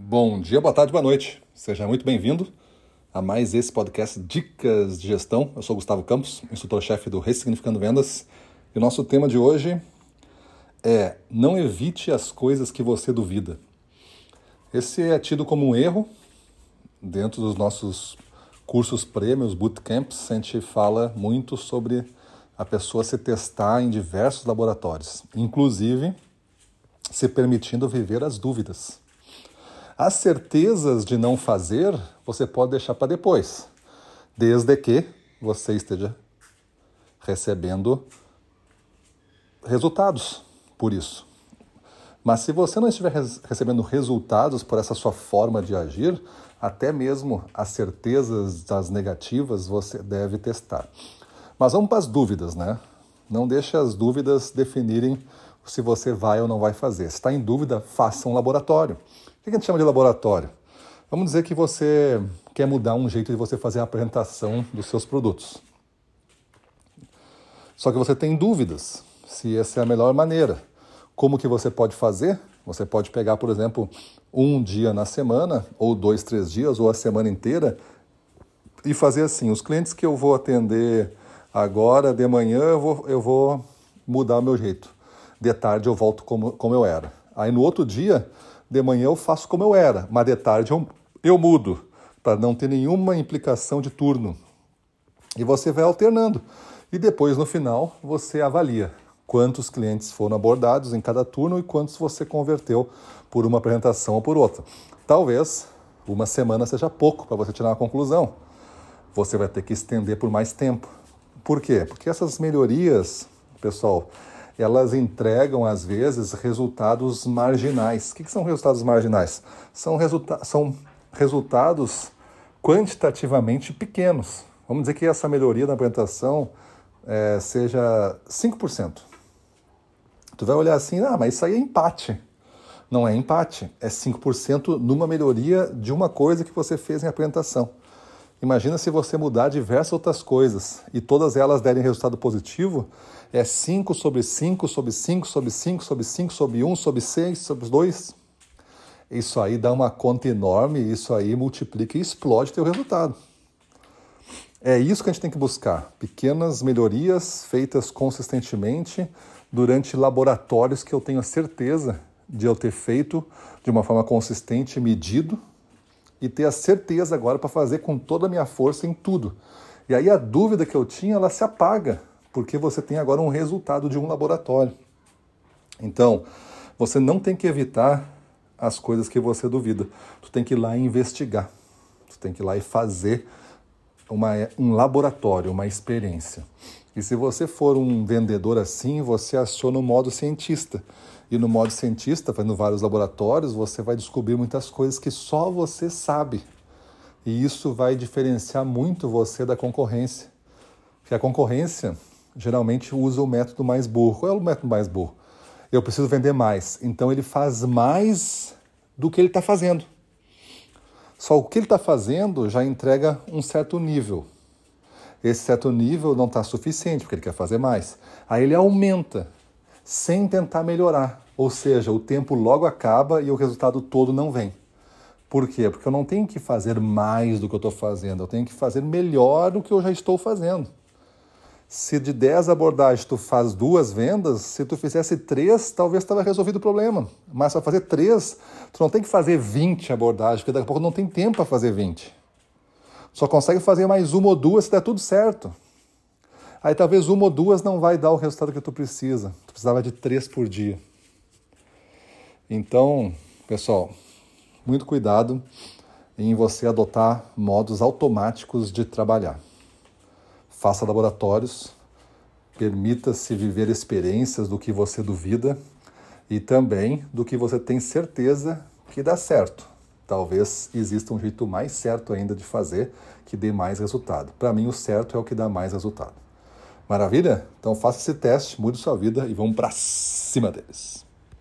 Bom dia, boa tarde, boa noite. Seja muito bem-vindo a mais esse podcast Dicas de Gestão. Eu sou Gustavo Campos, instrutor-chefe do Ressignificando Vendas. E o nosso tema de hoje é não evite as coisas que você duvida. Esse é tido como um erro dentro dos nossos cursos prêmios, bootcamps. A gente fala muito sobre a pessoa se testar em diversos laboratórios, inclusive se permitindo viver as dúvidas. As certezas de não fazer, você pode deixar para depois, desde que você esteja recebendo resultados por isso. Mas se você não estiver recebendo resultados por essa sua forma de agir, até mesmo as certezas das negativas você deve testar. Mas vamos para as dúvidas, né? Não deixe as dúvidas definirem se você vai ou não vai fazer. Se está em dúvida, faça um laboratório. Que a gente chama de laboratório? Vamos dizer que você quer mudar um jeito de você fazer a apresentação dos seus produtos. Só que você tem dúvidas se essa é a melhor maneira. Como que você pode fazer? Você pode pegar, por exemplo, um dia na semana, ou dois, três dias, ou a semana inteira, e fazer assim: os clientes que eu vou atender agora, de manhã, eu vou, eu vou mudar o meu jeito. De tarde eu volto como, como eu era. Aí no outro dia, de manhã eu faço como eu era, mas de tarde eu, eu mudo, para não ter nenhuma implicação de turno. E você vai alternando. E depois, no final, você avalia quantos clientes foram abordados em cada turno e quantos você converteu por uma apresentação ou por outra. Talvez uma semana seja pouco para você tirar uma conclusão. Você vai ter que estender por mais tempo. Por quê? Porque essas melhorias, pessoal, elas entregam, às vezes, resultados marginais. O que, são resultados marginais? São, resulta são resultados quantitativamente pequenos. Vamos dizer que essa melhoria na apresentação é, seja 5%. Tu vai olhar assim, ah, mas isso aí é empate. Não é empate, é 5% numa melhoria de uma coisa que você fez em apresentação. Imagina se você mudar diversas outras coisas e todas elas derem resultado positivo, é 5 sobre 5 sobre 5 sobre 5 sobre 5 sobre 1 sobre 6 sobre 2. Isso aí dá uma conta enorme, isso aí multiplica e explode teu resultado. É isso que a gente tem que buscar, pequenas melhorias feitas consistentemente durante laboratórios que eu tenho a certeza de eu ter feito de uma forma consistente, medido e ter a certeza agora para fazer com toda a minha força em tudo. E aí a dúvida que eu tinha, ela se apaga, porque você tem agora um resultado de um laboratório. Então, você não tem que evitar as coisas que você duvida. Tu tem que ir lá e investigar. Tu tem que ir lá e fazer uma, um laboratório, uma experiência. E se você for um vendedor assim, você aciona o modo cientista. E no modo cientista, fazendo vários laboratórios, você vai descobrir muitas coisas que só você sabe. E isso vai diferenciar muito você da concorrência. Porque a concorrência geralmente usa o método mais burro. Qual é o método mais burro? Eu preciso vender mais. Então ele faz mais do que ele está fazendo. Só o que ele está fazendo já entrega um certo nível. Esse certo nível não está suficiente, porque ele quer fazer mais. Aí ele aumenta sem tentar melhorar. Ou seja, o tempo logo acaba e o resultado todo não vem. Por quê? Porque eu não tenho que fazer mais do que eu estou fazendo, eu tenho que fazer melhor do que eu já estou fazendo. Se de 10 abordagens tu faz duas vendas, se tu fizesse três, talvez estava resolvido o problema. Mas para fazer três, tu não tem que fazer 20 abordagens, porque daqui a pouco não tem tempo para fazer 20. Só consegue fazer mais uma ou duas se der tudo certo. Aí talvez uma ou duas não vai dar o resultado que tu precisa. Tu precisava de três por dia. Então, pessoal, muito cuidado em você adotar modos automáticos de trabalhar. Faça laboratórios, permita-se viver experiências do que você duvida e também do que você tem certeza que dá certo. Talvez exista um jeito mais certo ainda de fazer que dê mais resultado. Para mim, o certo é o que dá mais resultado. Maravilha? Então faça esse teste, mude sua vida e vamos para cima deles.